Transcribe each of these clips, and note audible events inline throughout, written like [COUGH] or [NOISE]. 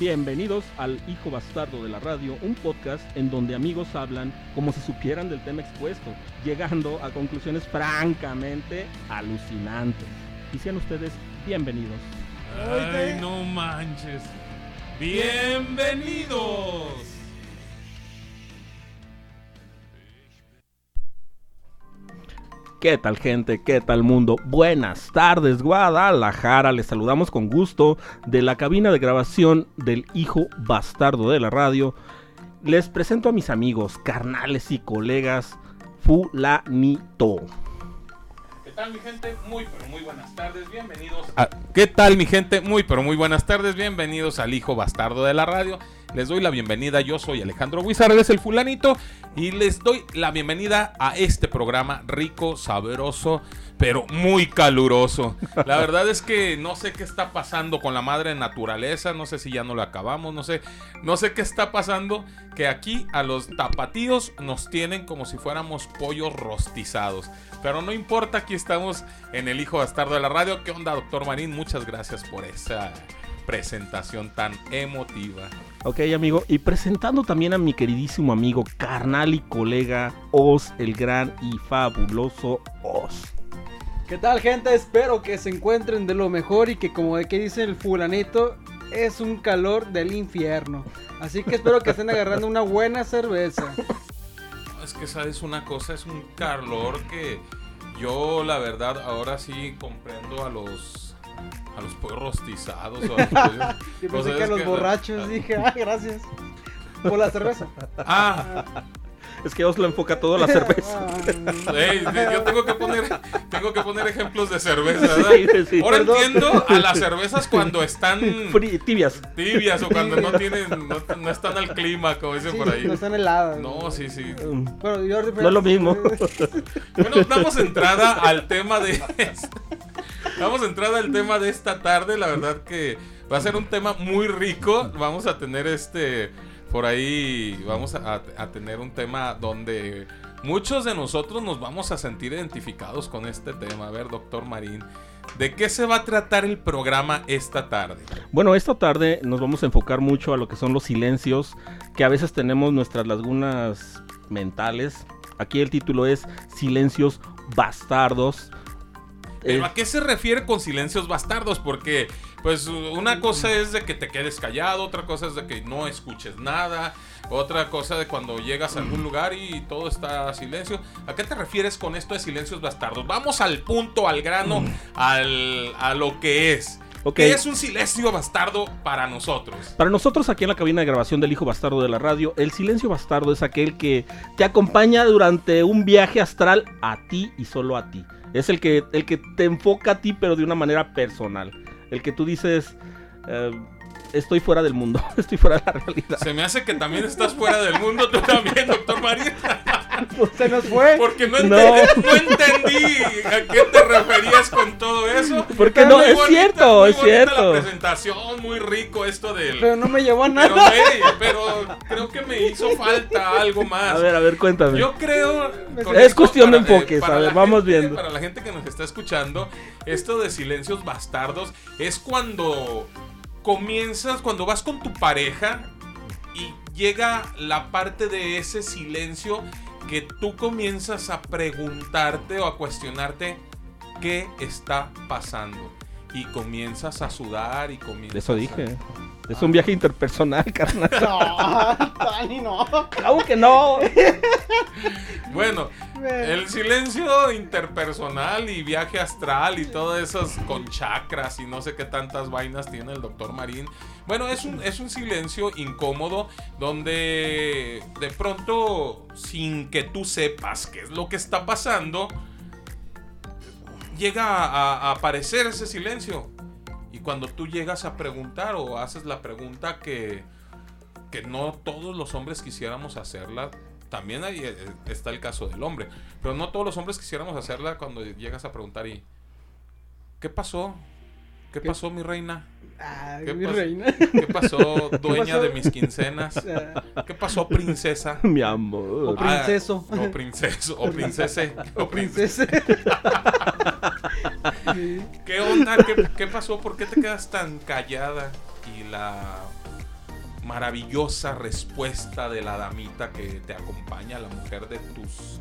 Bienvenidos al Hijo Bastardo de la Radio, un podcast en donde amigos hablan como si supieran del tema expuesto, llegando a conclusiones francamente alucinantes. Y sean ustedes bienvenidos. Ay, no manches. Bienvenidos. ¿Qué tal gente? ¿Qué tal mundo? Buenas tardes Guadalajara, les saludamos con gusto de la cabina de grabación del hijo bastardo de la radio. Les presento a mis amigos, carnales y colegas Fulanito. ¿Qué tal mi gente? Muy pero muy buenas tardes, bienvenidos a... ¿Qué tal mi gente? Muy pero muy buenas tardes, bienvenidos al hijo bastardo de la radio. Les doy la bienvenida, yo soy Alejandro es el fulanito, y les doy la bienvenida a este programa rico, sabroso, pero muy caluroso. La verdad es que no sé qué está pasando con la madre naturaleza, no sé si ya no lo acabamos, no sé, no sé qué está pasando, que aquí a los tapatíos nos tienen como si fuéramos pollos rostizados. Pero no importa, aquí estamos en el hijo bastardo de la radio. ¿Qué onda, doctor Marín? Muchas gracias por esa presentación tan emotiva. Ok, amigo, y presentando también a mi queridísimo amigo, carnal y colega Oz, el gran y fabuloso Oz. ¿Qué tal, gente? Espero que se encuentren de lo mejor y que, como de que dice el fulanito, es un calor del infierno. Así que espero que estén agarrando una buena cerveza. Es que sabes una cosa, es un calor que yo la verdad ahora sí comprendo a los a los pollos rostizados. O a los [LAUGHS] pollos. Yo pensé que a los borrachos, dije, ah, gracias. Por la cerveza. Ah. Es que os lo enfoca todo a la cerveza. [LAUGHS] yo tengo que poner, tengo que poner ejemplos de cerveza, ¿verdad? Ahora entiendo a las cervezas cuando están tibias. Tibias o cuando no tienen, no, están al clima, como dicen por ahí. No están heladas. No, sí, sí. Bueno, yo... no es lo mismo. [LAUGHS] bueno, damos entrada al tema de. Damos entrada al tema de esta tarde. La verdad que va a ser un tema muy rico. Vamos a tener este. Por ahí vamos a, tener un tema donde muchos de nosotros nos vamos a sentir identificados con este tema. A ver, doctor Marín, ¿de qué se va a tratar el programa esta tarde? Bueno, esta tarde nos vamos a enfocar mucho a lo que son los silencios, que a veces tenemos nuestras lagunas mentales. Aquí el título es Silencios Bastardos. ¿Pero a qué se refiere con silencios bastardos? Porque, pues, una cosa es de que te quedes callado, otra cosa es de que no escuches nada, otra cosa de cuando llegas a algún lugar y todo está silencio. ¿A qué te refieres con esto de silencios bastardos? Vamos al punto, al grano, al, a lo que es. ¿Qué es un silencio bastardo para nosotros? Para nosotros aquí en la cabina de grabación del Hijo Bastardo de la radio, el silencio bastardo es aquel que te acompaña durante un viaje astral a ti y solo a ti. Es el que, el que te enfoca a ti, pero de una manera personal. El que tú dices, eh, estoy fuera del mundo, [LAUGHS] estoy fuera de la realidad. Se me hace que también estás fuera del mundo, tú también, doctor María. [LAUGHS] [LAUGHS] Se nos fue. Porque no, entendí a qué te referías con todo eso. Porque no, es cierto, es cierto. La presentación, muy rico esto del. Pero no me llevó a nada. Pero, creo que me hizo falta algo más. A ver, a ver, cuéntame. Yo creo. Es cuestión de enfoques, a ver, vamos viendo. Para la gente que nos está escuchando, esto de silencios bastardos es cuando comienzas, cuando vas con tu pareja y llega la parte de ese silencio que tú comienzas a preguntarte o a cuestionarte qué está pasando. Y comienzas a sudar y comienzas Eso dije. Es un viaje interpersonal, [LAUGHS] carnal. No, no. Claro que no. bueno, el silencio interpersonal y viaje astral y todo eso con chakras y no sé qué tantas vainas tiene el doctor Marín. Bueno, es un, es un silencio incómodo donde de pronto, sin que tú sepas qué es lo que está pasando, llega a aparecer ese silencio. Y cuando tú llegas a preguntar o haces la pregunta que, que no todos los hombres quisiéramos hacerla. También ahí eh, está el caso del hombre. Pero no todos los hombres quisiéramos hacerla cuando llegas a preguntar y... ¿Qué pasó? ¿Qué, ¿Qué? pasó, mi reina? Ay, ¿Qué mi pas- reina. ¿Qué pasó, [LAUGHS] dueña pasó? de mis quincenas? [LAUGHS] Ah, ¿Qué pasó, princesa? [LAUGHS] Mi O amor. Princeso. Ah, o princeso. O princese. O princesa. Sí. ¿Qué onda? ¿Qué, qué pasó? ¿Por qué te quedas tan callada? Y la maravillosa respuesta de la damita que te acompaña, la mujer de tus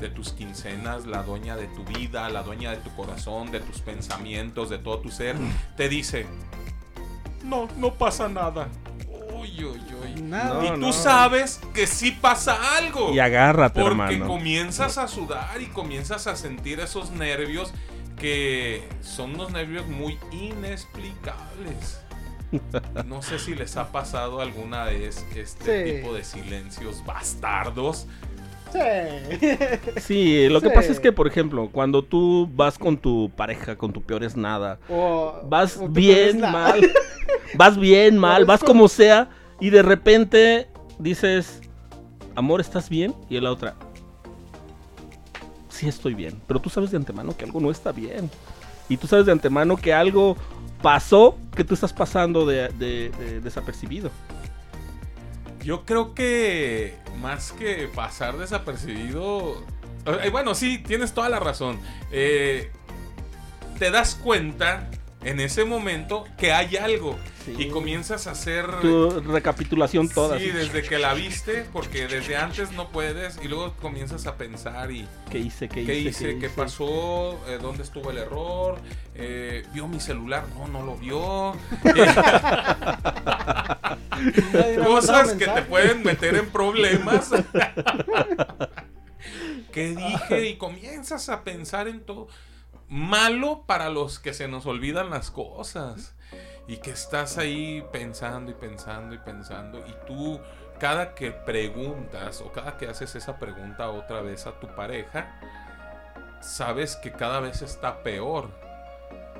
de tus quincenas, la dueña de tu vida, la dueña de tu corazón, de tus pensamientos, de todo tu ser, te dice, no, no pasa nada. Uy, uy, uy. Nada. No, y tú no. sabes que sí pasa algo. Y agárrate, Porque hermano. comienzas a sudar y comienzas a sentir esos nervios que son unos nervios muy inexplicables. [LAUGHS] No sé si les ha pasado alguna vez este Sí. tipo de silencios bastardos. Sí. Sí, lo que pasa es que, por ejemplo, cuando tú vas con tu pareja, con tu peor es nada, O, vas o bien mal, vas bien [LAUGHS] mal, vas como sea, y de repente dices, amor, ¿estás bien? Y la otra, sí estoy bien, pero tú sabes de antemano que algo no está bien. Y tú sabes de antemano que algo pasó que tú estás pasando de, de- de- desapercibido. Yo creo que más que pasar desapercibido. eh, bueno, sí, tienes toda la razón. Eh, te das cuenta en ese momento que hay algo. Sí. Y comienzas a hacer. Tu recapitulación toda. Sí, así, desde que la viste, porque desde antes no puedes. Y luego comienzas a pensar y. ¿Qué hice? ¿Qué, ¿Qué hice? hice? ¿Qué pasó? Eh, ¿Dónde estuvo el error? Eh, ¿Vio mi celular? No, no lo vio. [LAUGHS] [LAUGHS] [LAUGHS] Cosas que te pueden meter en problemas. [LAUGHS] ¿Qué dije? Y comienzas a pensar en todo. Malo para los que se nos olvidan las cosas. Y que estás ahí pensando y pensando y pensando. Y tú, cada que preguntas o cada que haces esa pregunta otra vez a tu pareja, sabes que cada vez está peor.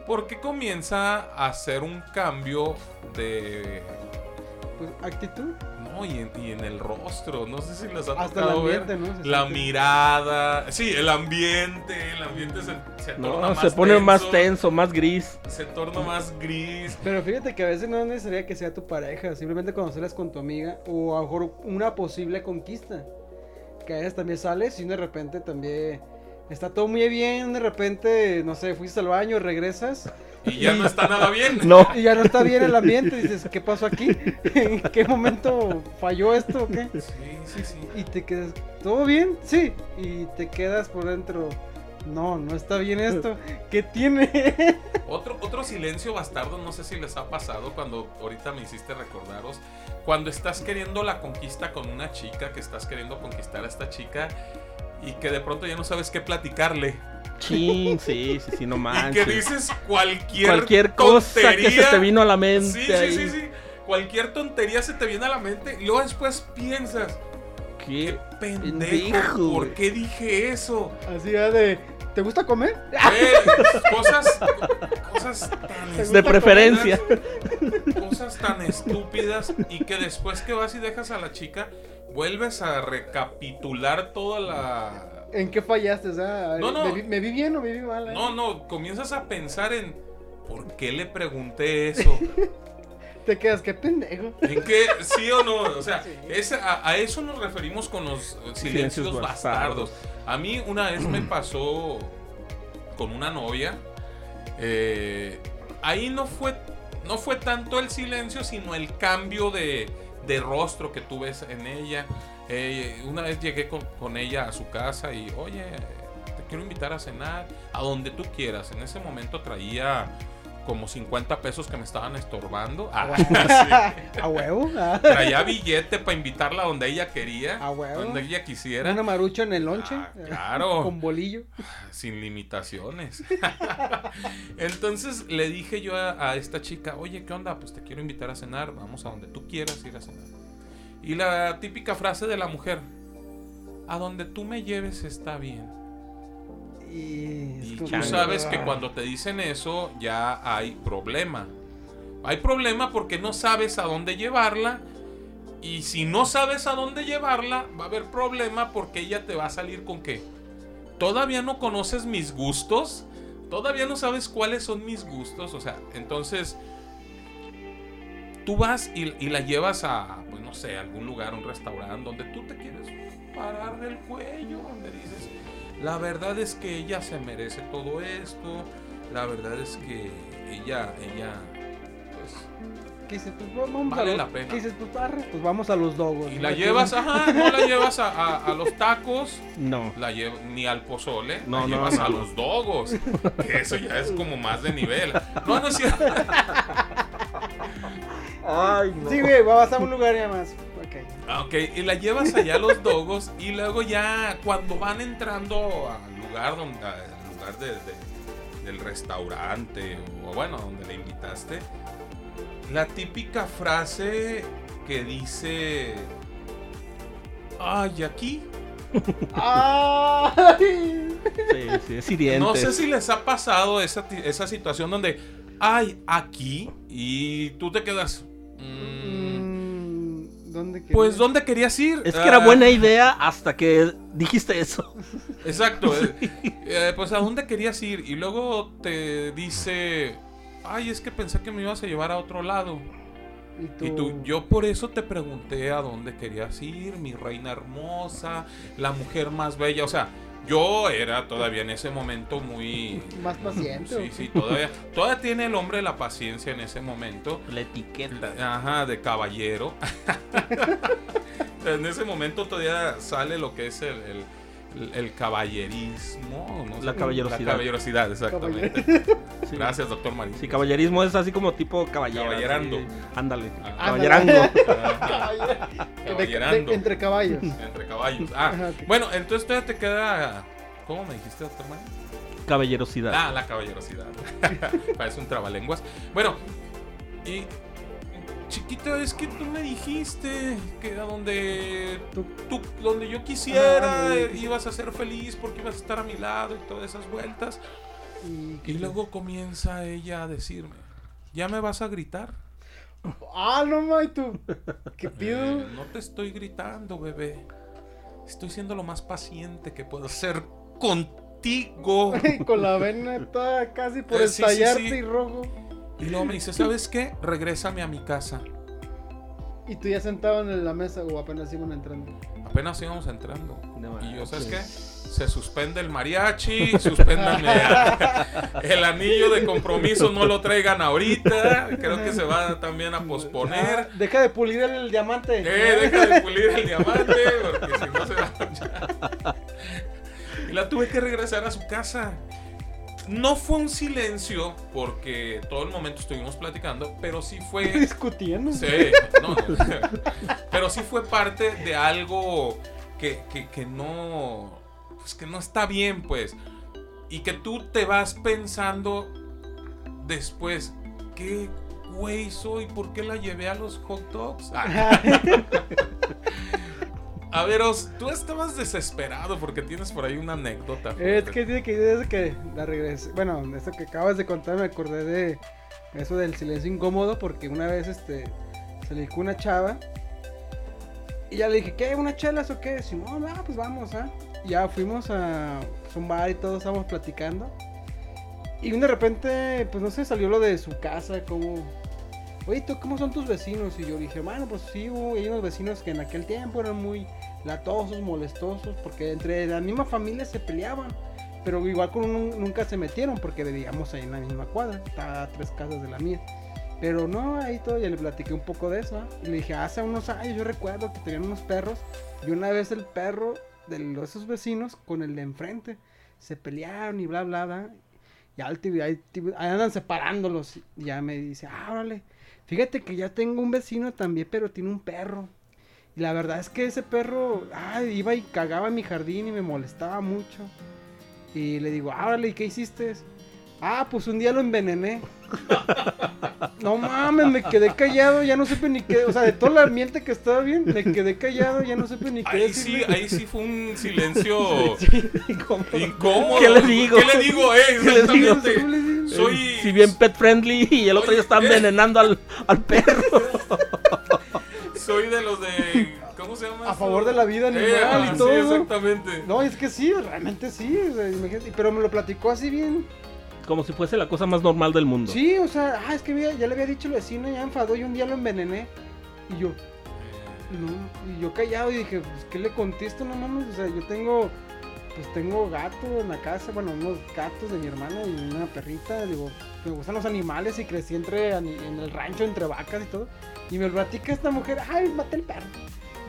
Porque comienza a hacer un cambio de Pues, actitud. no, y en, y en el rostro, no sé si les ha Hasta el tocado ver. ambiente, ¿no? Se La siente. mirada, sí, el ambiente, el ambiente se, se torna más se pone más tenso, más gris. Se torna más gris. Pero fíjate que a veces no es necesario que sea tu pareja, simplemente sales con tu amiga o a lo mejor una posible conquista. Que a veces también sales y de repente también está todo muy bien, de repente, no sé, fuiste al baño, regresas Y ya no está nada bien. No, [LAUGHS] y ya no está bien el ambiente, dices, ¿qué pasó aquí? [LAUGHS] ¿En qué momento falló esto o qué? Sí, sí, sí. Y te quedas, ¿todo bien? Sí, y te quedas por dentro. No, no está bien esto. ¿Qué tiene? [LAUGHS] Otro, otro silencio bastardo, no sé si les ha pasado cuando ahorita me hiciste recordaros. Cuando estás queriendo la conquista con una chica, que estás queriendo conquistar a esta chica y que de pronto ya no sabes qué platicarle. Chin, sí, sí, sí, no [LAUGHS] Y manches. que dices cualquier, Cualquier cosa que tontería. se te vino a la mente. Sí, sí, ahí. sí, sí. Cualquier tontería se te viene a la mente y luego después piensas, ¿Qué? qué pendejo, pendejo, ¿por qué dije eso? Así ya de, ¿te gusta comer? Güey, cosas, cosas tan De De preferencia. cosas tan estúpidas y que después que vas y dejas a la chica, vuelves a recapitular toda la... ¿En qué fallaste? O sea, No, no. ¿me, vi, me vi bien o me vi mal? eh? No, no, comienzas a pensar en ¿por qué le pregunté eso? [LAUGHS] Te quedas, qué pendejo. ¿En qué? ¿Sí o no? O sea, Sí. es- a, a eso nos referimos con los silencios, Silencios bastardos. bastardos. A mí una vez me [CLEARS THROAT] pasó con una novia. eh, ahí no fue, no fue tanto el silencio, sino el cambio de, de rostro que tú ves en ella. Eh, una vez llegué con, con ella a su casa y, oye, te quiero invitar a cenar, a donde tú quieras. En ese momento traía como 50 pesos que me estaban estorbando. Ah, [LAUGHS] sí. ¿A huevo? Ah, Traía billete para invitarla donde ella quería, A huevo. donde ella quisiera. Una marucha en el lonche. Ah, claro. [LAUGHS] Con bolillo. sin limitaciones. [LAUGHS] Entonces le dije yo a, a esta chica, oye, ¿qué onda? Pues te quiero invitar a cenar, vamos a donde tú quieras ir a cenar. Y la típica frase de la mujer, a donde tú me lleves está bien. Y, Y tú sabes que cuando te dicen eso ya hay problema. Hay problema porque no sabes a dónde llevarla Y si no sabes a dónde llevarla, va a haber problema porque ella te va a salir con que todavía no conoces mis gustos, todavía no sabes cuáles son mis gustos, o sea, entonces tú vas y, y la llevas a, no sé, algún lugar, un restaurante donde tú te quieres parar del cuello, donde dices, la verdad es que ella se merece todo esto, la verdad es que ella, ella, pues ¿Qué dices? Pues vamos Vale a la pena. ¿Qué dices? Pues, arre, pues vamos a los dogos. Y la llevas, ajá, no la llevas a, a- a los tacos, No. la lle- ni al pozole, No, la no, llevas no, a los dogos. Que eso ya es como más de nivel. No, no es cierto. [LAUGHS] Ay, no. Sí, güey, vas a un lugar y más. Ok. Ah, Ok, y la llevas allá a los dogos y luego ya cuando van entrando al lugar donde al lugar de- de- del restaurante o bueno, donde la invitaste, la típica frase que dice ay, aquí ¡Ay! Sí, sí, es hiriente. No sé si les ha pasado esa, esa situación donde, ay, aquí, y tú te quedas. "Mm, ¿Dónde querías? pues, ¿dónde querías ir? Es que era Ah, buena idea hasta que dijiste eso. [LAUGHS] Exacto. eh, eh, pues, ¿a dónde querías ir? Y luego te dice, ay, es que pensé que me ibas a llevar a otro lado. Y tú, Y tú, yo por eso te pregunté a dónde querías ir, mi reina hermosa, la mujer más bella. O sea, yo era todavía en ese momento muy... Más paciente. Sí, sí, todavía, todavía tiene el hombre la paciencia en ese momento. La etiqueta. Ajá, de caballero. [LAUGHS] en ese momento todavía sale lo que es el, el- el- caballerismo. ¿no? La caballerosidad. La caballerosidad, exactamente. Sí. Gracias, doctor Marín. Sí, caballerismo es así como tipo caballero. Caballerando. así. Ándale. Ah. Caballerango. Caballero. De- Caballerando. de- entre caballos. Entre caballos. Ah, Ajá, bueno, entonces todavía te queda. ¿Cómo me dijiste, doctor Marín? Caballerosidad. Ah, la caballerosidad. [LAUGHS] Parece un trabalenguas. Bueno, y. Chiquita, es que tú me dijiste que a donde Tú- tú, donde yo quisiera, Ah, eh, no. ibas a ser feliz porque ibas a estar a mi lado y todas esas vueltas. Y, Y luego comienza ella a decirme, ¿ya me vas a gritar? Ah, no, ma, ¿y tú. ¿Qué Eh, pido? no te estoy gritando, bebé. Estoy siendo lo más paciente que puedo ser contigo. [LAUGHS] Con la vena toda casi por Eh, sí, sí, estallarte sí. y rojo. Y luego me dice, ¿sabes qué? Regrésame a mi casa. Y tú ya sentado en la mesa o apenas iban entrando. Apenas íbamos entrando. No Y yo, ¿sabes qué? Se suspende el mariachi, suspéndanme el anillo de compromiso, no lo traigan ahorita. Creo que se va también a posponer. Deja de pulir el diamante. Eh, deja de pulir el diamante, porque si no se va a. [LAUGHS] Y la tuve que regresar a su casa. No fue un silencio, porque todo el momento estuvimos platicando, pero sí fue. [LAUGHS] Discutiendo. Sí, no, no. [LAUGHS] Pero sí fue parte de algo que, que, que no. Pues que no está bien, pues. Y que tú te vas pensando después, ¿qué güey soy? ¿Por qué la llevé a los hot dogs? Ah. [LAUGHS] A ver, Os, tú estabas desesperado porque tienes por ahí una anécdota. Es que tiene que que la regresé. Bueno, eso que acabas de contar me acordé de eso del silencio incómodo porque una vez este le dijo una chava y ya le dije, ¿qué? ¿Una chelas o qué? No, ah, pues vamos, ¿ah? Ya fuimos a pues, un bar y todos estábamos platicando. Y de repente, pues no sé, salió lo de su casa, como, oye, ¿tú cómo son tus vecinos? Y yo dije, bueno, pues sí, hubo unos vecinos que en aquel tiempo eran muy latosos, molestosos, porque entre la misma familia se peleaban. Pero igual con nunca se metieron porque vivíamos ahí en la misma cuadra, estaba a tres casas de la mía. Pero no, ahí todo, ya le platiqué un poco de eso. ¿ah? Y le dije, hace unos años yo recuerdo que tenían unos perros. Y una vez el perro de los- esos vecinos con el de enfrente se pelearon y bla, bla, bla. Y ahí, andan separándolos. Y ya me dice, ah. Fíjate que ya tengo un vecino también, pero tiene un perro. Y la verdad es que ese perro, ay, iba y cagaba en mi jardín y me molestaba mucho. Y le digo, ah, órale, ¿y qué hiciste? Ah, pues un día lo envenené. [LAUGHS] No mames, me quedé callado, ya no supe ni qué. O sea, de todo el ambiente que estaba bien, me quedé callado, ya no supe ni qué Ahí sí, ahí sí fue un silencio [LAUGHS] Sí, ¿cómo? incómodo. ¿Qué le digo? ¿Qué le digo? Eh. Soy. Si bien pet friendly y el otro Oye, ya está eh. envenenando al, al perro. [LAUGHS] soy de los de. ¿Cómo se llama? A favor de la vida animal Eh, y todo Sí, exactamente. No, es que sí, realmente sí. o sea, imagínate, pero me lo platicó así bien. Como si fuese la cosa más normal del mundo. Sí, o sea, ah, es que ya le había dicho el vecino, ya enfadó y un día lo envenené. Y yo, no, y yo callado y dije, pues, ¿qué le contesto? No mames, o sea, yo tengo, pues tengo gato en la casa, bueno, unos gatos de mi hermana y una perrita, digo, me gustan los animales y crecí entre, en el rancho entre vacas y todo. Y me platica esta mujer, ay, maté el perro.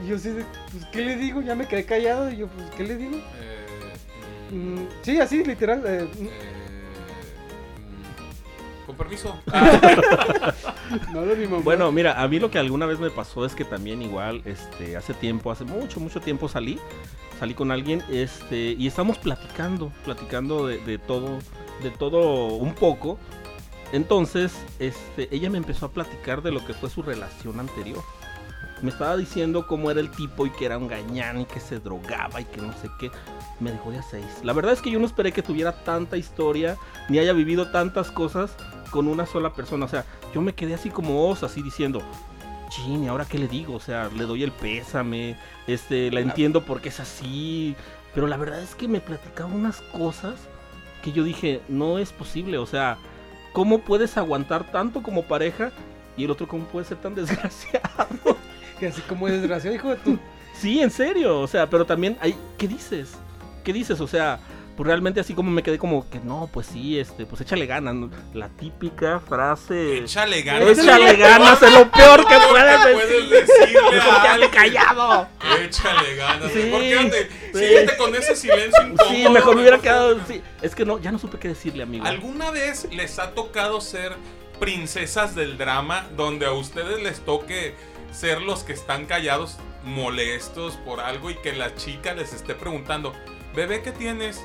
Y yo de, pues, ¿qué le digo? Ya me quedé callado y yo, pues, ¿qué le digo? Eh, mm, Mm, sí, así, literal. eh, mm, eh, mm, Con permiso. [LAUGHS] no lo mi mamá. Bueno, mira, a mí lo que alguna vez me pasó es que también igual, este, hace tiempo, hace mucho, mucho tiempo salí, salí con alguien, este, y estamos platicando, platicando de, todo, de todo un poco. Entonces, este, ella me empezó a platicar de lo que fue su relación anterior. Me estaba diciendo cómo era el tipo y que era un gañán y que se drogaba y que no sé qué. Me dejó de a seis. La verdad es que yo no esperé que tuviera tanta historia ni haya vivido tantas cosas con una sola persona. O sea, yo me quedé así como os, así diciendo, chin, ¿y ahora qué le digo? O sea, le doy el pésame, este, la entiendo porque es así. Pero la verdad es que me platicaba unas cosas que yo dije, no es posible. O sea, ¿cómo puedes aguantar tanto como pareja? Y el otro, ¿cómo puede ser tan [LAUGHS] desgraciado? Que así como desgraciado, hijo de tu. Sí, en serio, o sea, pero también hay, ¿qué dices? ¿Qué dices? O sea, pues realmente así como me quedé como que no, pues sí, este, pues échale ganas, ¿no? la típica frase. Échale ganas. Échale ganas, es lo peor que [LAUGHS] puedes puedes decir. decirle Mejor a quédate callado. Échale ganas. Sí, ¿Por qué sí. Con ese silencio incómodo. Sí, mejor me hubiera quedado. Sí, es que no, ya no supe qué decirle, amigo. ¿Alguna vez les ha tocado ser princesas del drama donde a ustedes les toque ser los que están callados, molestos por algo y que la chica les esté preguntando, bebé, ¿qué tienes?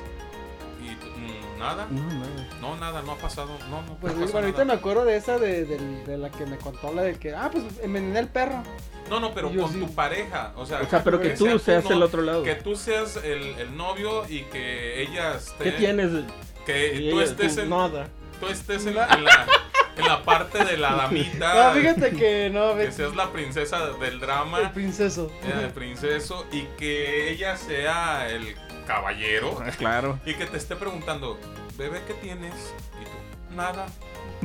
Tú, "Mm, nada, No, nada, no ha pasado, no, no, Pues no pasó bueno, ahorita me nada". acuerdo de esa de, del- de la que me contó la de que, ah, pues envenené el perro. No, no, pero con sí. tu pareja, o sea, O sea, pero que sea tú tu seas no- el otro lado. Que tú seas el, el novio y que ella esté... ¿Qué tienes? Que Y tú ella, estés tú, en, Nada. tú estés en, en la, en la parte de la damita. No, fíjate que no, que seas la princesa del el drama, princeso. eh, el princeso, y que ella sea el caballero, [LAUGHS] Claro. y que te esté preguntando, bebé, ¿qué tienes? Y tú, nada.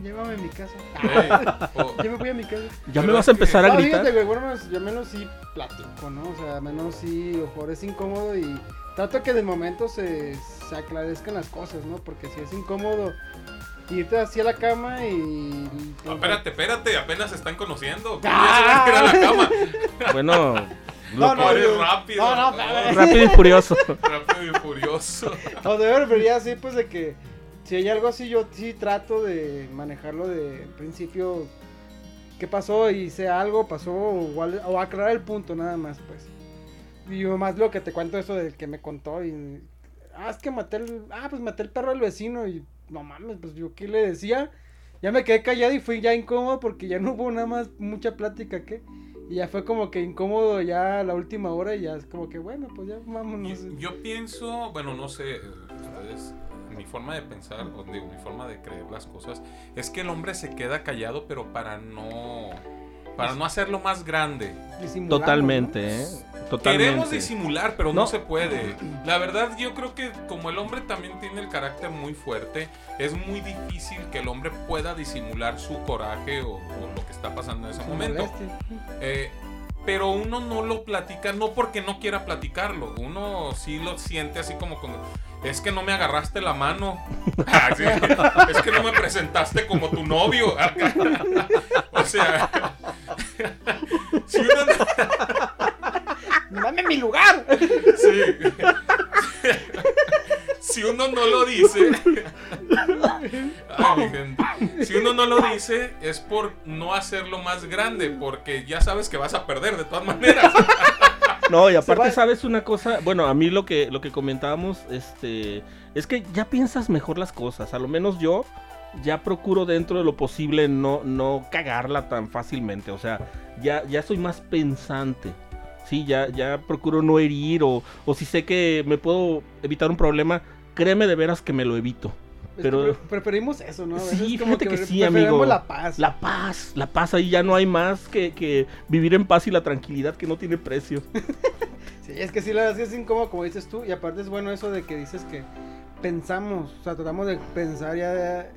Llévame a mi casa. Ey, [LAUGHS] o- Yo me voy a mi casa. Ya me vas a es que- empezar a No, gritar. fíjate, güey, bueno, menos- yo menos sí platico, ¿no? O sea, menos sí, ojo, es incómodo y trato que de momento se, se aclarezcan las cosas, ¿no? Porque si es incómodo irte así a la cama y... No, espérate, espérate, apenas se están conociendo. ¿Cómo Ah. ya a a la cama? Bueno, [LAUGHS] No, lo no, Eres rápido. no, [LAUGHS] no, rápido y furioso. rápido y furioso. No, de verdad, pero ya así, pues de que si hay algo así, yo sí trato de manejarlo de en principio. ¿Qué pasó? Y sea algo, pasó, o, o aclarar el punto, nada más, pues. Y yo más lo que te cuento eso del que me contó y. Ah, es que maté el. Ah, pues maté el perro del vecino y. No mames, pues yo qué le decía. Ya me quedé callado y fui ya incómodo porque ya no hubo nada más mucha plática que. Y ya fue como que incómodo ya a la última hora y ya es como que bueno, pues ya vámonos. Yo, yo pienso, bueno, no sé, eh, ustedes, mi forma de pensar, o digo, mi forma de creer las cosas, es que el hombre se queda callado, pero para no, para no hacerlo más grande. Totalmente, ¿no? Queremos disimular, pero no. No. se puede. La verdad, yo creo que como el hombre también tiene el carácter muy fuerte, es muy difícil que el hombre pueda disimular su coraje o, o lo que está pasando en ese momento. Eh, pero uno no lo platica, no porque no quiera platicarlo. Uno sí lo siente así como cuando. Es que no me agarraste la mano. [LAUGHS] Es que no me presentaste como tu novio. [LAUGHS] o sea. si uno no- ¡Dame mi lugar! Sí. si uno no lo dice. Ay, [LAUGHS] [LAUGHS] mi gente. Si uno no lo dice, es por no hacerlo más grande. Porque ya sabes que vas a perder de todas maneras. [LAUGHS] No, y aparte, ¿sabes una cosa? Bueno, a mí lo que, lo que comentábamos, este, es que ya piensas mejor las cosas. A lo menos yo ya procuro dentro de lo posible no, no cagarla tan fácilmente. O sea, ya, ya soy más pensante. Sí, ya, ya procuro no herir o, o si sé que me puedo evitar un problema, créeme de veras que me lo evito. Es Pero- que preferimos eso, ¿no? A veces Sí, como fíjate que sí, amigo. la paz. La paz, la paz, ahí ya no hay más que, que vivir en paz y la tranquilidad que no tiene precio. [LAUGHS] Sí, es que sí, la verdad es que es incómodo, como dices tú. Y aparte es bueno eso de que dices que pensamos, o sea, tratamos de pensar ya.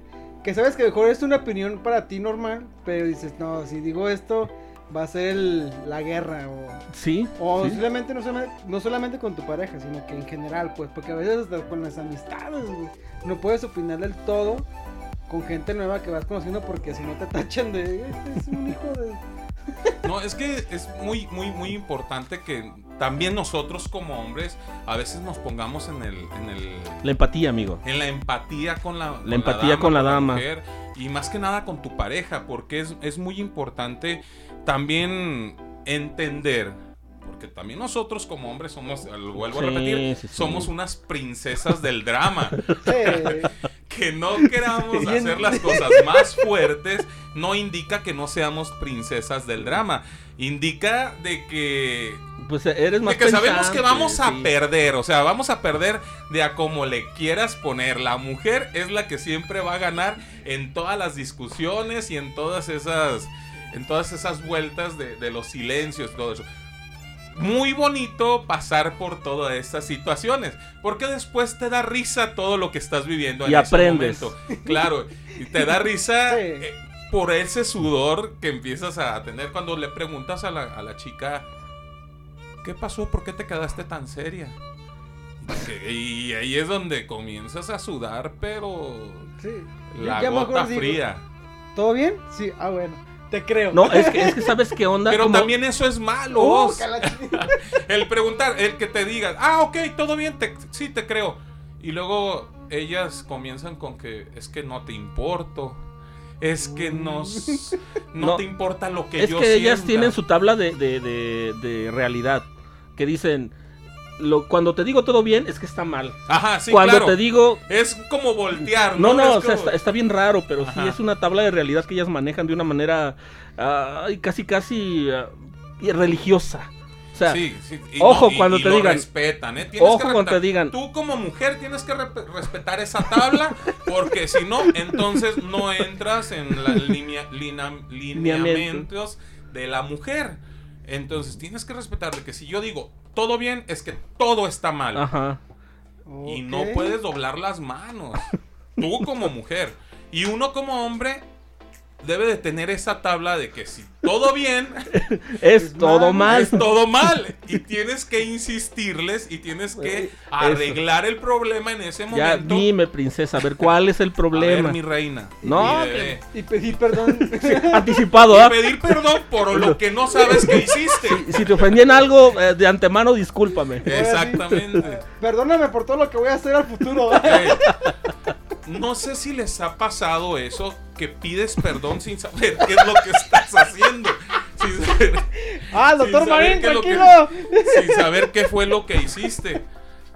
Que sabes que mejor es una opinión para ti normal, pero dices, no, si digo esto, va a ser el- la guerra. O, Sí. o sí. simplemente, no solamente, no solamente con tu pareja, sino que en general, pues, porque a veces hasta con las amistades, güey, no puedes opinar del todo con gente nueva que vas conociendo porque si no te [LAUGHS] tachan de, este es un hijo de. [LAUGHS] No, es que es muy, muy, muy importante que también nosotros como hombres a veces nos pongamos en el, en el, La empatía, amigo. en la empatía con la, con empatía con la dama. mujer, y más que nada con tu pareja, porque es, es muy importante también entender. Porque también nosotros como hombres somos, lo vuelvo Sí, a repetir, sí, sí. somos unas princesas del drama. [LAUGHS] Eh, que no [LAUGHS] queramos hacer las cosas más fuertes no indica que no seamos princesas del drama. Indica de que Pues eres más de que sabemos que vamos a sí. perder, o sea, vamos a perder de a como le quieras poner. La mujer es la que siempre va a ganar en todas las discusiones y en todas esas en todas esas vueltas de, de los silencios, todo eso. Muy bonito pasar por todas estas situaciones, porque después te da risa todo lo que estás viviendo en Y ese aprendes. momento. Claro, y te da risa [LAUGHS] Sí. eh, por ese sudor que empiezas a tener cuando le preguntas a la, a la chica, ¿qué pasó? ¿Por qué te quedaste tan seria? Y ahí es donde comienzas a sudar, pero sí. la Ya gota digo, fría. ¿Todo bien? Sí, ah, bueno. Te creo. No, es que, es que sabes qué onda. Pero Como- también eso es malo. Uh. [LAUGHS] El preguntar, el que te digan, ah, ok, todo bien, te- sí te creo. Y luego ellas comienzan con que es que no te importo. Es que no, no, No. te importa lo que es yo que ellas sienta". tienen su tabla de, de- de- de realidad. Que dicen, lo, cuando te digo todo bien, es que está mal. Ajá, sí, cuando claro. te digo... Es como voltear, ¿no? No, no, o sea, como- está, está bien raro, pero sí es una tabla de realidad que ellas manejan de una manera ay, casi, casi ah, religiosa. O sea, Sí, sí, y ojo y- cuando y te lo digan- respetan, ¿eh? Tienes ojo que cuando te digan- Tú como mujer tienes que respetar esa tabla [LAUGHS] porque si no, entonces no entras en los lineamientos de la mujer. Entonces tienes que respetar de que si yo digo todo bien, es que todo está mal. ajá. Y no puedes doblar las manos. Tú como mujer. Y uno como hombre debe de tener esa tabla de que si todo bien, Es, [LAUGHS] Es todo mal. es todo mal. Y tienes que insistirles y tienes que Eso. arreglar el problema en ese Ya momento. dime, princesa, a ver cuál es el A ver, problema. mi reina. No, Mi bebé. Y pedir perdón. [LAUGHS] Anticipado, Y ¿ah? pedir perdón por lo que no sabes que hiciste. Si te ofendí en algo, eh, de antemano, discúlpame. Exactamente. Perdóname por todo lo que voy a hacer al futuro. No sé si les ha pasado eso, que pides perdón sin saber qué es lo que estás haciendo. Sin saber, ah, doctor Marín, qué es lo que- tranquilo. sin saber qué fue lo que hiciste.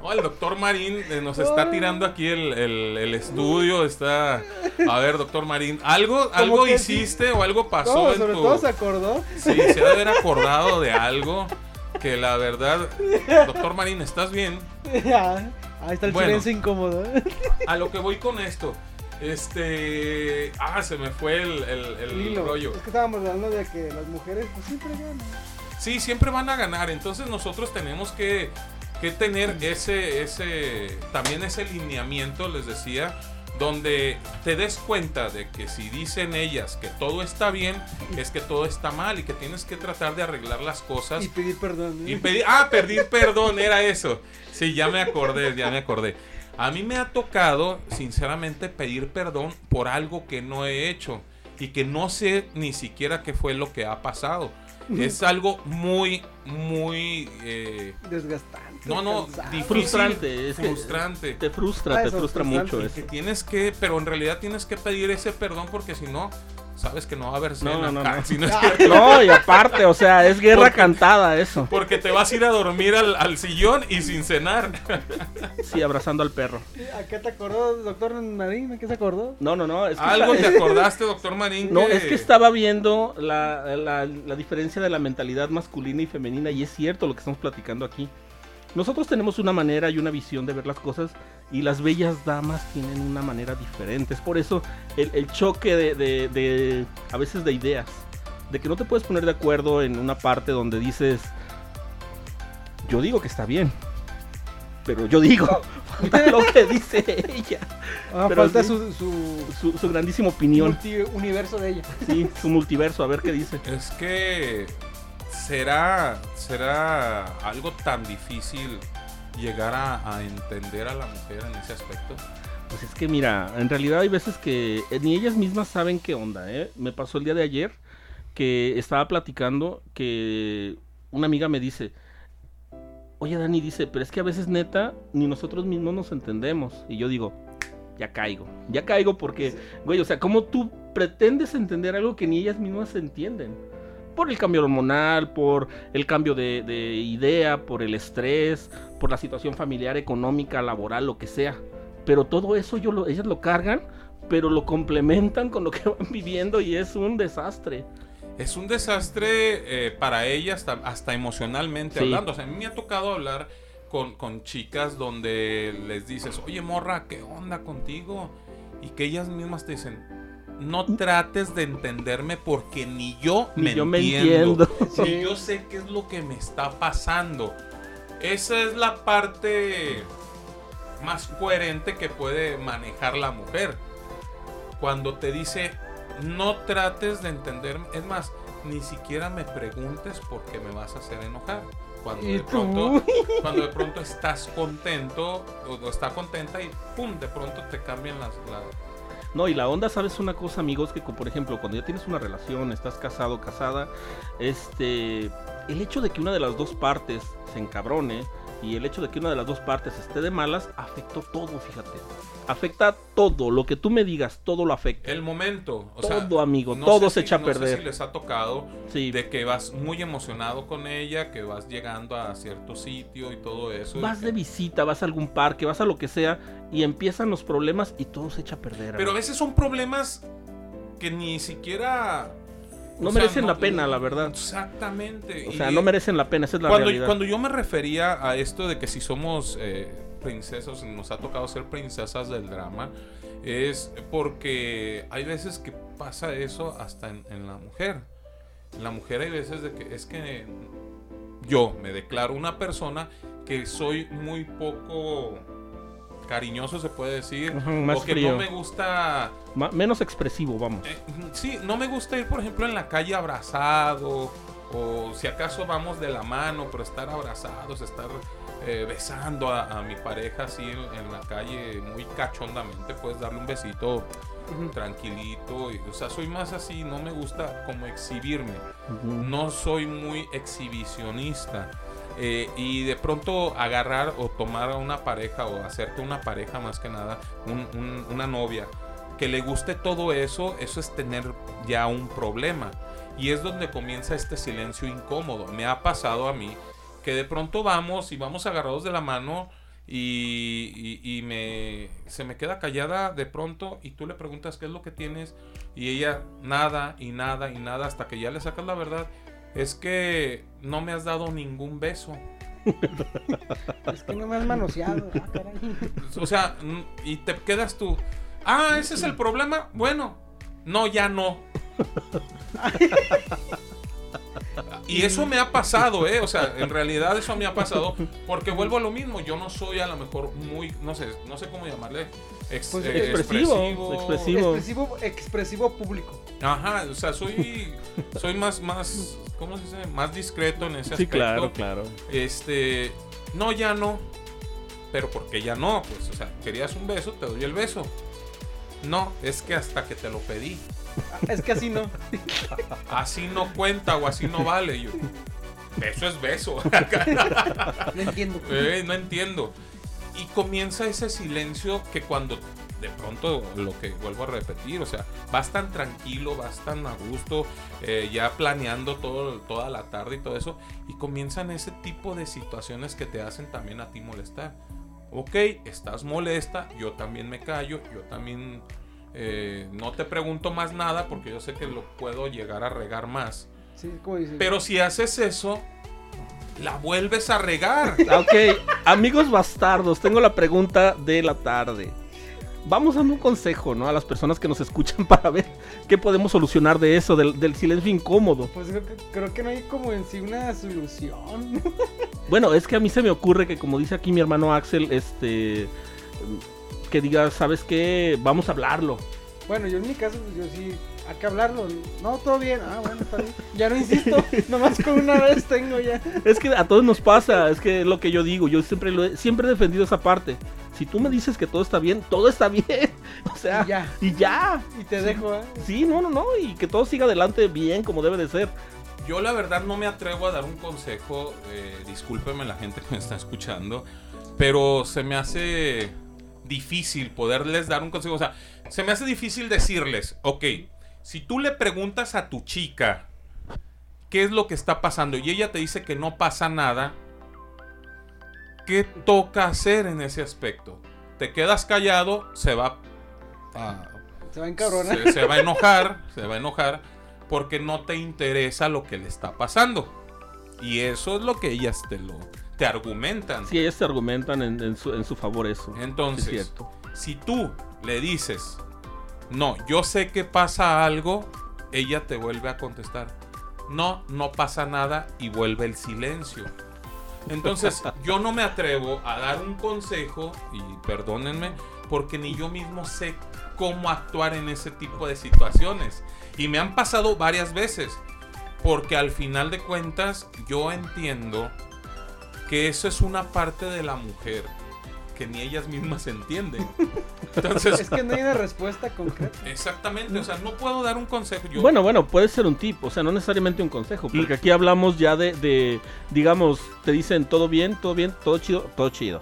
No, el doctor Marín eh, nos está tirando aquí el, el- el estudio. Está. A ver, doctor Marín, ¿algo, algo que sí. hiciste o algo pasó No, en sobre tu. todo se acordó. Sí, se ha de haber acordado de algo. Que la verdad. Doctor Marín, ¿estás bien? [LAUGHS] Ya, Ahí está el Bueno. silencio incómodo. A lo que voy con esto. Este. Ah, se me fue el, el- rollo. Es que estábamos hablando de que las mujeres pues siempre ganan. Sí, siempre van a ganar. Entonces nosotros tenemos que, que tener ese, ese, también ese lineamiento, les decía, donde te des cuenta de que si dicen ellas que todo está bien, es que todo está mal y que tienes que tratar de arreglar las cosas. Y pedir perdón. ¿eh? Y pedir, ah, pedir perdón, era eso. Sí, ya me acordé, ya me acordé. A mí me ha tocado, sinceramente, pedir perdón por algo que no he hecho y que no sé ni siquiera qué fue lo que ha pasado. Es algo muy, muy... eh, Desgastante. No, no, difícil, Frustrante, es frustrante. Te frustra, Ah, te eso, frustra mucho Y eso. que tienes que, pero en realidad tienes que pedir ese perdón porque si no, sabes que no va a haber No, cena. no, Ah, no. si no es Ah. que- No, y aparte, o sea, es guerra Porque- cantada eso. porque te vas a ir a dormir al, al sillón y sin cenar. Sí, abrazando al perro. ¿A qué te acordó, doctor Marín? ¿A qué se acordó? No, no, no. Es que Algo está- te acordaste, doctor Marín. No, es que estaba viendo la, la- la diferencia de la mentalidad masculina y femenina y es cierto lo que estamos platicando aquí. Nosotros tenemos una manera y una visión de ver las cosas y las bellas damas tienen una manera diferente. Es por eso el, el choque de, de- de- a veces de ideas, de que no te puedes poner de acuerdo en una parte donde dices, yo digo que está bien, pero yo digo [LAUGHS] lo que dice ella, Ah, Pero falta sí. su, su su, su grandísima opinión, universo de ella. sí, su multiverso, a ver qué dice. Es que será, será algo tan difícil llegar a, a entender a la mujer en ese aspecto. Pues es que mira, en realidad hay veces que eh, ni ellas mismas saben qué onda, ¿eh? Me pasó el día de ayer que estaba platicando que una amiga me dice, oye Dani, dice, pero es que a veces neta ni nosotros mismos nos entendemos. Y yo digo, ya caigo, ya caigo porque, güey, o sea, ¿cómo tú pretendes entender algo que ni ellas mismas entienden? Por el cambio hormonal, por el cambio de, de idea, por el estrés, por la situación familiar, económica, laboral, lo que sea. Pero todo eso yo lo- ellas lo cargan, pero lo complementan con lo que van [LAUGHS] viviendo y es un desastre. Es un desastre eh, para ella hasta, hasta emocionalmente Sí. hablando. O sea, a mí me ha tocado hablar con, con chicas donde les dices, oye morra, ¿qué onda contigo? Y que ellas mismas te dicen, no trates de entenderme porque ni yo Ni me yo me entiendo. [LAUGHS] Ni yo sé qué es lo que me está pasando. Esa es la parte más coherente que puede manejar la mujer. Cuando te dice, no trates de entenderme. Es más, ni siquiera me preguntes por qué me vas a hacer enojar. Cuando ¿Y de pronto, cuando de pronto estás contento o, o está contenta y pum, de pronto te cambian las, las- No, y la onda, ¿sabes una cosa, amigos? Que, por ejemplo, cuando ya tienes una relación, estás casado, casada, este, el hecho de que una de las dos partes se encabrone y el hecho de que una de las dos partes esté de malas, afectó todo, fíjate. Afecta todo, lo que tú me digas, todo lo afecta. el momento. O Todo, sea, amigo, no todo se si- echa a no sé perder. si les ha tocado Sí, de que vas muy emocionado con ella, que vas llegando a cierto sitio y todo eso. vas que- de visita, vas a algún parque, vas a lo que sea, y empiezan los problemas y todo se echa a perder. Pero a amigo. veces son problemas que ni siquiera... No sea, merecen la pena, la verdad. Exactamente. O y sea, no merecen la pena, esa es la cuando, realidad. cuando yo me refería a esto de que si somos eh, princesas, nos ha tocado ser princesas del drama, es porque hay veces que pasa eso hasta en, en la mujer. En la mujer hay veces de que es que yo me declaro una persona que soy muy poco cariñoso, se puede decir, más o que frío. no me gusta Ma- menos expresivo, vamos. eh, sí, no me gusta ir, por ejemplo, en la calle abrazado. O si acaso vamos de la mano, pero estar abrazados, estar eh, besando a, a mi pareja así en, en la calle muy cachondamente, puedes darle un besito tranquilito. y- o sea, soy más así, no me gusta como exhibirme. No soy muy exhibicionista. Eh, y de pronto agarrar o tomar a una pareja o hacerte una pareja más que nada, un- un- una novia, que le guste todo eso, eso es tener ya un problema. Y es donde comienza este silencio incómodo. Me ha pasado a mí que de pronto vamos y vamos agarrados de la mano y, y- y me, se me queda callada de pronto y tú le preguntas qué es lo que tienes y ella nada y nada y nada hasta que ya le sacas la verdad. Es que no me has dado ningún beso. [LAUGHS] Es que no me has manoseado. Ah, caray. O sea, y te quedas tú. Ah, ese es el problema. Bueno, no, ya no. [LAUGHS] Y eso me ha pasado, ¿eh? O sea, en realidad eso me ha pasado porque vuelvo a lo mismo. Yo no soy a lo mejor muy, no sé, no sé cómo llamarle. ex- Pues, eh, expresivo, expresivo. Expresivo, expresivo público. Ajá, o sea, soy, soy más, más, ¿cómo se dice? Más discreto en ese Sí, aspecto. claro, claro. Este, no, ya no. Pero ¿por qué ya no? Pues, o sea, querías un beso, te doy el beso. No, es que hasta que te lo pedí. [LAUGHS] Es que así no. Así no cuenta o así no vale. Yo, eso es beso. [LAUGHS] No entiendo. Eh, no entiendo. Y comienza ese silencio que cuando de pronto, lo que vuelvo a repetir, o sea, vas tan tranquilo, vas tan a gusto, eh, ya planeando todo, toda la tarde y todo eso, y comienzan ese tipo de situaciones que te hacen también a ti molestar. Ok, estás molesta, yo también me callo, yo también eh, no te pregunto más nada porque yo sé que lo puedo llegar a regar más. Sí. Pero si haces eso, la vuelves a regar. [LAUGHS] Ok, amigos bastardos, tengo la pregunta de la tarde. Vamos dando un consejo, ¿no? A las personas que nos escuchan [LAUGHS] para ver qué podemos solucionar de eso, del, del silencio incómodo. Pues creo que, creo que no hay como en sí una solución. [LAUGHS] Bueno, es que a mí se me ocurre que, como dice aquí mi hermano Axel, este. Que diga, ¿sabes qué? Vamos a hablarlo. Bueno, yo en mi caso, pues yo sí, hay que hablarlo. No, todo bien. Ah, bueno, está bien. Ya no insisto, [LAUGHS] nomás con una vez tengo ya. Es que a todos nos pasa, es que es lo que yo digo, yo siempre lo he, siempre he defendido esa parte. Si tú me dices que todo está bien, todo está [LAUGHS] bien. O sea, Y ya. Y ya. Y te dejo, ¿eh? Sí, no, no, no, y que todo siga adelante bien como debe de ser. Yo la verdad no me atrevo a dar un consejo, eh, discúlpeme la gente que me está escuchando, pero se me hace difícil poderles dar un consejo. O sea, se me hace difícil decirles, ok, si tú le preguntas a tu chica qué es lo que está pasando y ella te dice que no pasa nada, ¿qué toca hacer en ese aspecto? Te quedas callado, se va a Se va a encabronar. se, se va a enojar, se va a enojar porque no te interesa lo que le está pasando. Y eso es lo que ellas te lo te argumentan. Sí, ellas se argumentan en, en su, en su favor eso. Entonces, Sí, es cierto. si tú le dices, no, yo sé que pasa algo, ella te vuelve a contestar, no, no pasa nada y vuelve el silencio. Entonces, [LAUGHS] yo no me atrevo a dar un consejo, y perdónenme, porque ni yo mismo sé cómo actuar en ese tipo de situaciones. Y me han pasado varias veces, porque al final de cuentas yo entiendo que eso es una parte de la mujer que ni ellas mismas entienden. [LAUGHS] Entonces, Es que no hay una respuesta concreta. exactamente, o sea, no puedo dar un consejo. Yo, Bueno, bueno, puede ser un tip, o sea, no necesariamente un consejo, porque aquí hablamos ya de, de, digamos, te dicen todo bien, todo bien, todo chido, todo chido.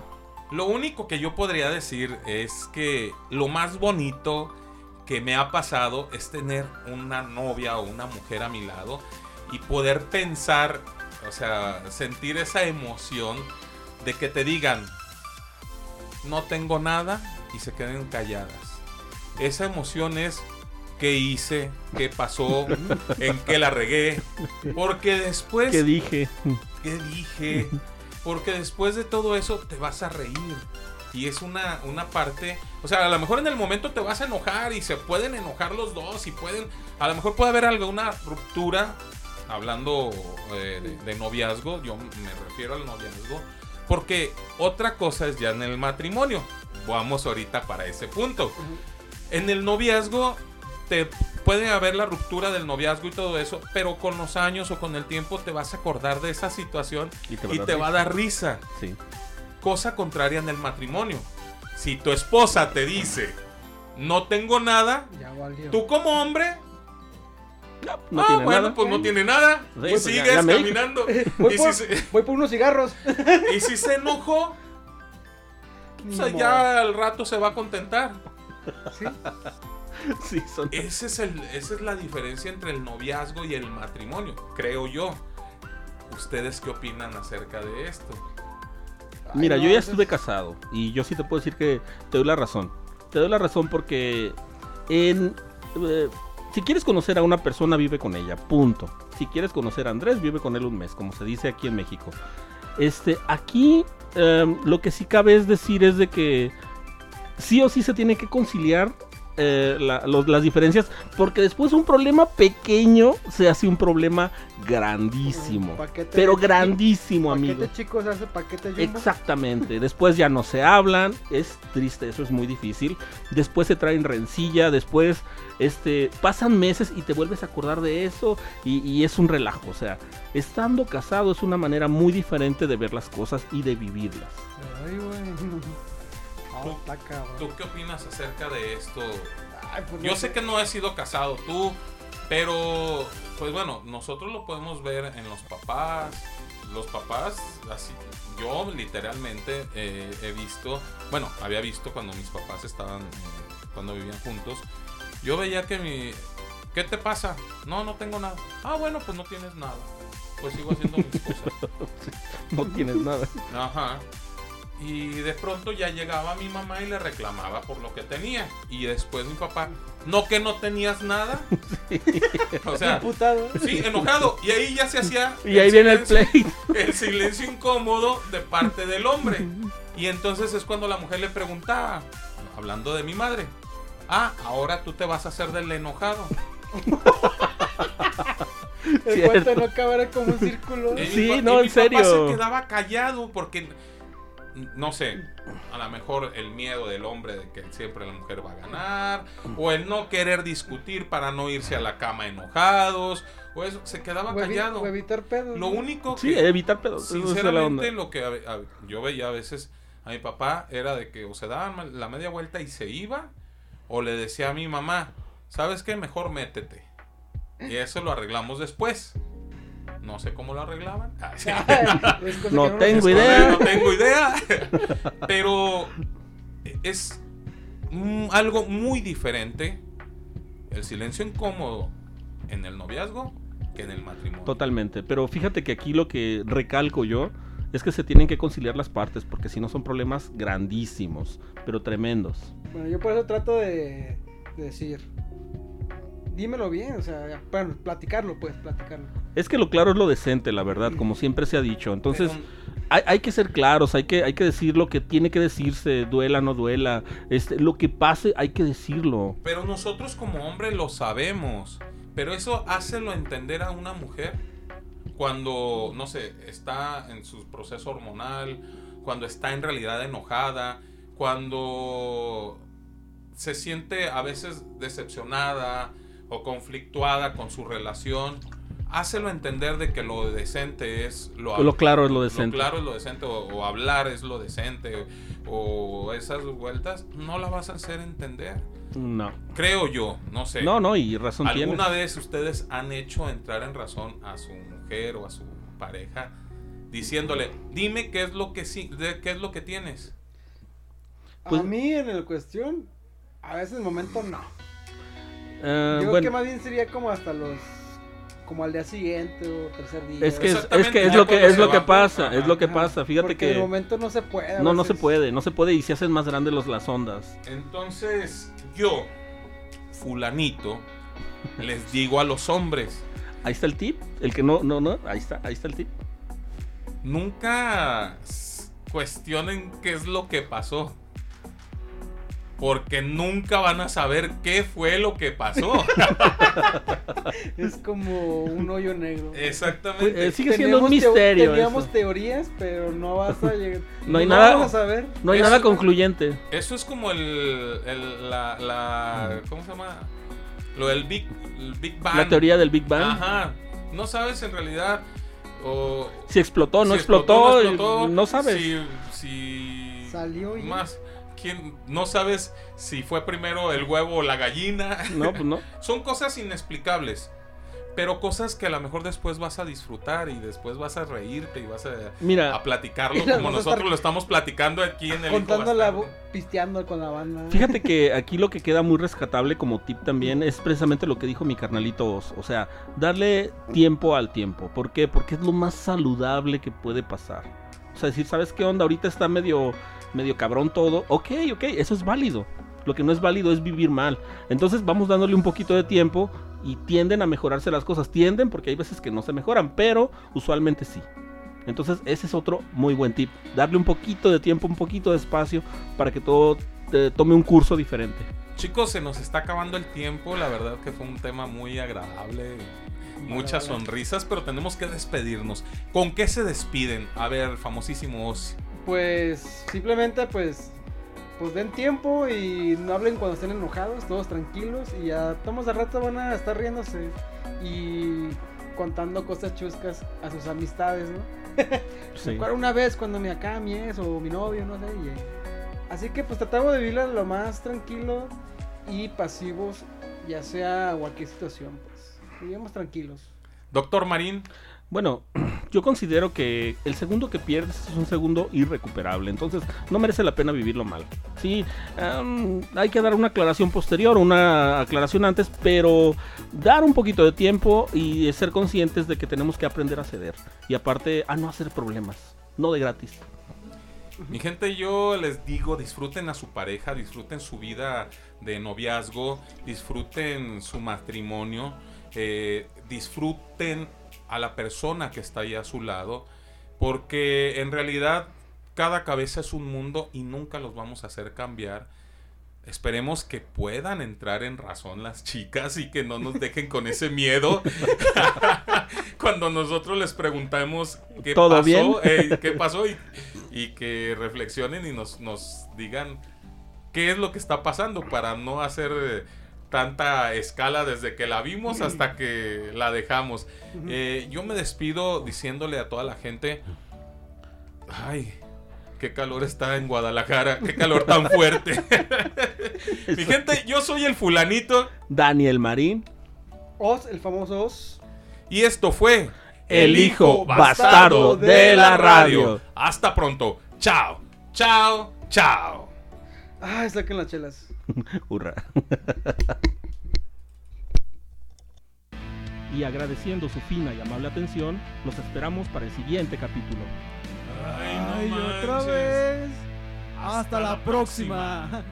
Lo único que yo podría decir es que lo más bonito que me ha pasado es tener una novia o una mujer a mi lado y poder pensar, o sea, sentir esa emoción de que te digan, no tengo nada y se queden calladas. Esa emoción es qué hice, qué pasó, en qué la regué, porque después ¿Qué dije? ¿Qué dije? Porque después de todo eso te vas a reír. Y es una, una parte. O sea, a lo mejor en el momento te vas a enojar y se pueden enojar los dos y pueden. A lo mejor puede haber alguna ruptura. Hablando eh, de, de noviazgo, yo me refiero al noviazgo. Porque otra cosa es ya en el matrimonio. Vamos ahorita para ese punto. En el noviazgo te puede haber la ruptura del noviazgo y todo eso, pero con los años o con el tiempo te vas a acordar de esa situación Y te va a y dar te va a risa. dar risa. Sí. Cosa contraria en el matrimonio. Si tu esposa te dice, no tengo nada, tú como hombre, No ah, tiene bueno, nada. pues no tiene nada. Sí, pues sigues ya caminando. [LAUGHS] Voy y, por, si se, [LAUGHS] voy por unos cigarros. [LAUGHS] y si se enojó, Ni o sea, modo. ya al rato se va a contentar. Sí. Sí, son- Ese es el, esa es la diferencia entre el noviazgo y el matrimonio, creo yo. ¿Ustedes qué opinan acerca de esto? Ay, Mira, no, yo ya estuve es- casado y yo sí te puedo decir que te doy la razón. Te doy la razón porque en eh, si quieres conocer a una persona vive con ella, punto. Si quieres conocer a Andrés vive con él un mes, como se dice aquí en México. Este, aquí em, lo que sí cabe es decir es de que sí o sí se tiene que conciliar eh, la- los- las diferencias porque después un problema pequeño se hace un problema grandísimo. Paquete Pero de- grandísimo, amigo. Paquete chico se hace paquete jumbo. Exactamente. Después ya no se hablan. Es triste, eso es muy difícil. Después se traen rencilla. Después este, pasan meses y te vuelves a acordar de eso. Y, y es un relajo. O sea, estando casado es una manera muy diferente de ver las cosas y de vivirlas. Ay. [LAUGHS] Tú- está cabrón. ¿Tú qué opinas acerca de esto? Ay, pues Yo no sé que no has sido casado tú, pero pues bueno, nosotros lo podemos ver en los papás. Los papás, así, yo literalmente eh, he visto, bueno, había visto cuando mis papás estaban, eh, cuando vivían juntos, yo veía que mi, ¿qué te pasa? No, no tengo nada. Ah, bueno, pues no tienes nada. Pues sigo haciendo mis cosas. [LAUGHS] No tienes nada. Ajá. Y de pronto ya llegaba mi mamá y le reclamaba por lo que tenía. Y después mi papá, no que no tenías nada. [LAUGHS] O sea, Diputado. sí, enojado. Y ahí ya se hacía. Y ahí viene el play. el silencio incómodo de parte del hombre. [LAUGHS] Y entonces es cuando la mujer le preguntaba, hablando de mi madre, ah, ahora tú te vas a hacer del enojado. El cuento no acabará como un círculo. Y mi Sí, pa- no, y mi en serio. papá se quedaba callado porque, no sé, a lo mejor el miedo del hombre de que siempre la mujer va a ganar, o el no querer discutir para no irse a la cama enojados, o eso, se quedaba callado. o evitar pedos. Lo único Sí, que... evitar pedos. Sinceramente, lo que a ve- a- yo veía a veces a mi papá era de que o se daban la media vuelta y se iba, o le decía a mi mamá, ¿sabes qué? Mejor métete. Y eso lo arreglamos después. No sé cómo lo arreglaban. [LAUGHS] No tengo idea. No tengo idea. [LAUGHS] Pero es algo muy diferente el silencio incómodo en el noviazgo que en el matrimonio. Totalmente. Pero fíjate que aquí lo que recalco yo es que se tienen que conciliar las partes, porque si no son problemas grandísimos, pero tremendos. Bueno, yo por eso trato de, de decir. Dímelo bien, o sea, bueno, platicarlo, pues, platicarlo. Es que lo claro es lo decente, la verdad, como siempre se ha dicho. Entonces, Pero- hay, hay que ser claros, hay que, hay que decir lo que tiene que decirse, duela, no duela. Este, lo que pase, hay que decirlo. Pero nosotros como hombres lo sabemos. Pero eso hácelo entender a una mujer cuando, no sé, está en su proceso hormonal, cuando está en realidad enojada, cuando se siente a veces decepcionada o conflictuada con su relación. Hácelo entender de que lo decente es lo, Lo claro es lo lo decente. claro es lo decente, o, o hablar es lo decente, o esas vueltas, no la vas a hacer entender. No. Creo yo, no sé. No, no, y razón tienes. ¿Alguna vez ustedes han hecho entrar en razón a su mujer o a su pareja diciéndole, dime qué es lo que sí, de- qué es lo que tienes? Pues- a mí en el cuestión, a veces en el momento no. Eh, Yo creo bueno, que más bien sería como hasta los. Como al día siguiente o tercer día. es que es, es Exactamente, que es ya lo que es lo que pasa, ajá, es lo que pasa. Fíjate porque en el que momento no se puede. no no se puede, no se puede y se hacen más grandes los, las ondas. Entonces, yo, fulanito, les digo a los hombres, Ahí está el tip, el que no no no, ahí está, ahí está el tip. nunca cuestionen qué es lo que pasó. Porque nunca van a saber qué fue lo que pasó. [LAUGHS] Es como un hoyo negro. Exactamente. Eh, sigue siendo un misterio Teníamos eso. teorías, pero no vas a llegar. No hay nada- vamos a saber. No hay Eso- nada concluyente. Eso es como el, el- la, la- ¿cómo se llama? Lo del Big, el Big Bang. La teoría del Big Bang. Ajá. No sabes en realidad o Si explotó, no si explotó, no y explotó, no sabes. Si, si Salió y- más quién no sabes si fue primero el huevo o la gallina. No, pues no. [LAUGHS] Son cosas inexplicables. Pero cosas que a lo mejor después vas a disfrutar y después vas a reírte y vas a, Mira, a platicarlo como nosotros estar lo estamos platicando aquí en el Hijo Contando la. Bastardo. pisteando con la banda. Fíjate que [LAUGHS] aquí lo que queda muy rescatable como tip también es precisamente lo que dijo mi carnalito Oz. O sea, darle tiempo al tiempo. ¿Por qué? Porque es lo más saludable que puede pasar. O sea, decir, ¿sabes qué onda? Ahorita está medio, medio cabrón todo. Ok, ok, eso es válido. Lo que no es válido es vivir mal. Entonces vamos dándole un poquito de tiempo y tienden a mejorarse las cosas. Tienden porque hay veces que no se mejoran, pero usualmente sí. Entonces ese es otro muy buen tip. Darle un poquito de tiempo, un poquito de espacio para que todo eh, tome un curso diferente. Chicos, se nos está acabando el tiempo. La verdad que fue un tema muy agradable. Muchas sonrisas, pero tenemos que despedirnos. ¿Con qué se despiden? A ver, famosísimo Ozzy. Pues simplemente pues pues den tiempo y no hablen cuando estén enojados, todos tranquilos y ya todos de rato van a estar riéndose y contando cosas chuscas a sus amistades, ¿no? [LAUGHS] Sí. Me acuerdo una vez cuando mi acá mi ex o mi novio, no sé, y, eh, así que pues tratamos de vivirla lo más tranquilo y pasivos, ya sea cualquier situación, pues vivimos tranquilos. Doctor Marín, Bueno, [CLEARS THROAT] yo considero que el segundo que pierdes es un segundo irrecuperable, entonces no merece la pena vivirlo mal. Sí, hay que dar una aclaración posterior, una aclaración antes, pero dar un poquito de tiempo y ser conscientes de que tenemos que aprender a ceder y aparte a no hacer problemas, no de gratis. Mi gente, yo les digo, disfruten a su pareja, disfruten su vida de noviazgo, disfruten su matrimonio, eh, disfruten a la persona que está ahí a su lado, porque en realidad cada cabeza es un mundo y nunca los vamos a hacer cambiar. Esperemos que puedan entrar en razón las chicas y que no nos dejen con ese miedo [LAUGHS] cuando nosotros les preguntamos qué ¿Todo pasó, bien? eh, qué pasó y, y que reflexionen y nos, nos digan qué es lo que está pasando para no hacer eh, tanta escala desde que la vimos hasta que la dejamos. Eh, yo me despido diciéndole a toda la gente, ay, qué calor está en Guadalajara, qué calor tan fuerte. [LAUGHS] Mi gente, yo soy el fulanito Daniel Marín. Oz, el famoso Oz. y esto fue El hijo bastardo de la radio. Hasta pronto. Chao, chao, chao. Ay, saquen las chelas. [LAUGHS] Hurra. Y agradeciendo su fina y amable atención, los esperamos para el siguiente capítulo. Ay, no Ay, otra vez. Hasta Hasta, la la próxima.